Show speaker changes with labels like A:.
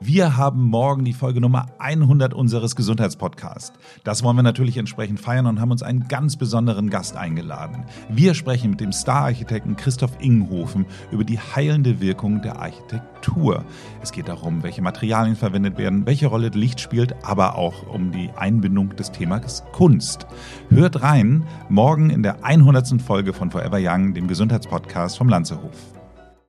A: Wir haben morgen die Folge Nummer 100 unseres Gesundheitspodcasts. Das wollen wir natürlich entsprechend feiern und haben uns einen ganz besonderen Gast eingeladen. Wir sprechen mit dem Stararchitekten Christoph Ingenhofen über die heilende Wirkung der Architektur. Es geht darum, welche Materialien verwendet werden, welche Rolle Licht spielt, aber auch um die Einbindung des Themas Kunst. Hört rein, morgen in der 100. Folge von Forever Young, dem Gesundheitspodcast vom Lanzehof.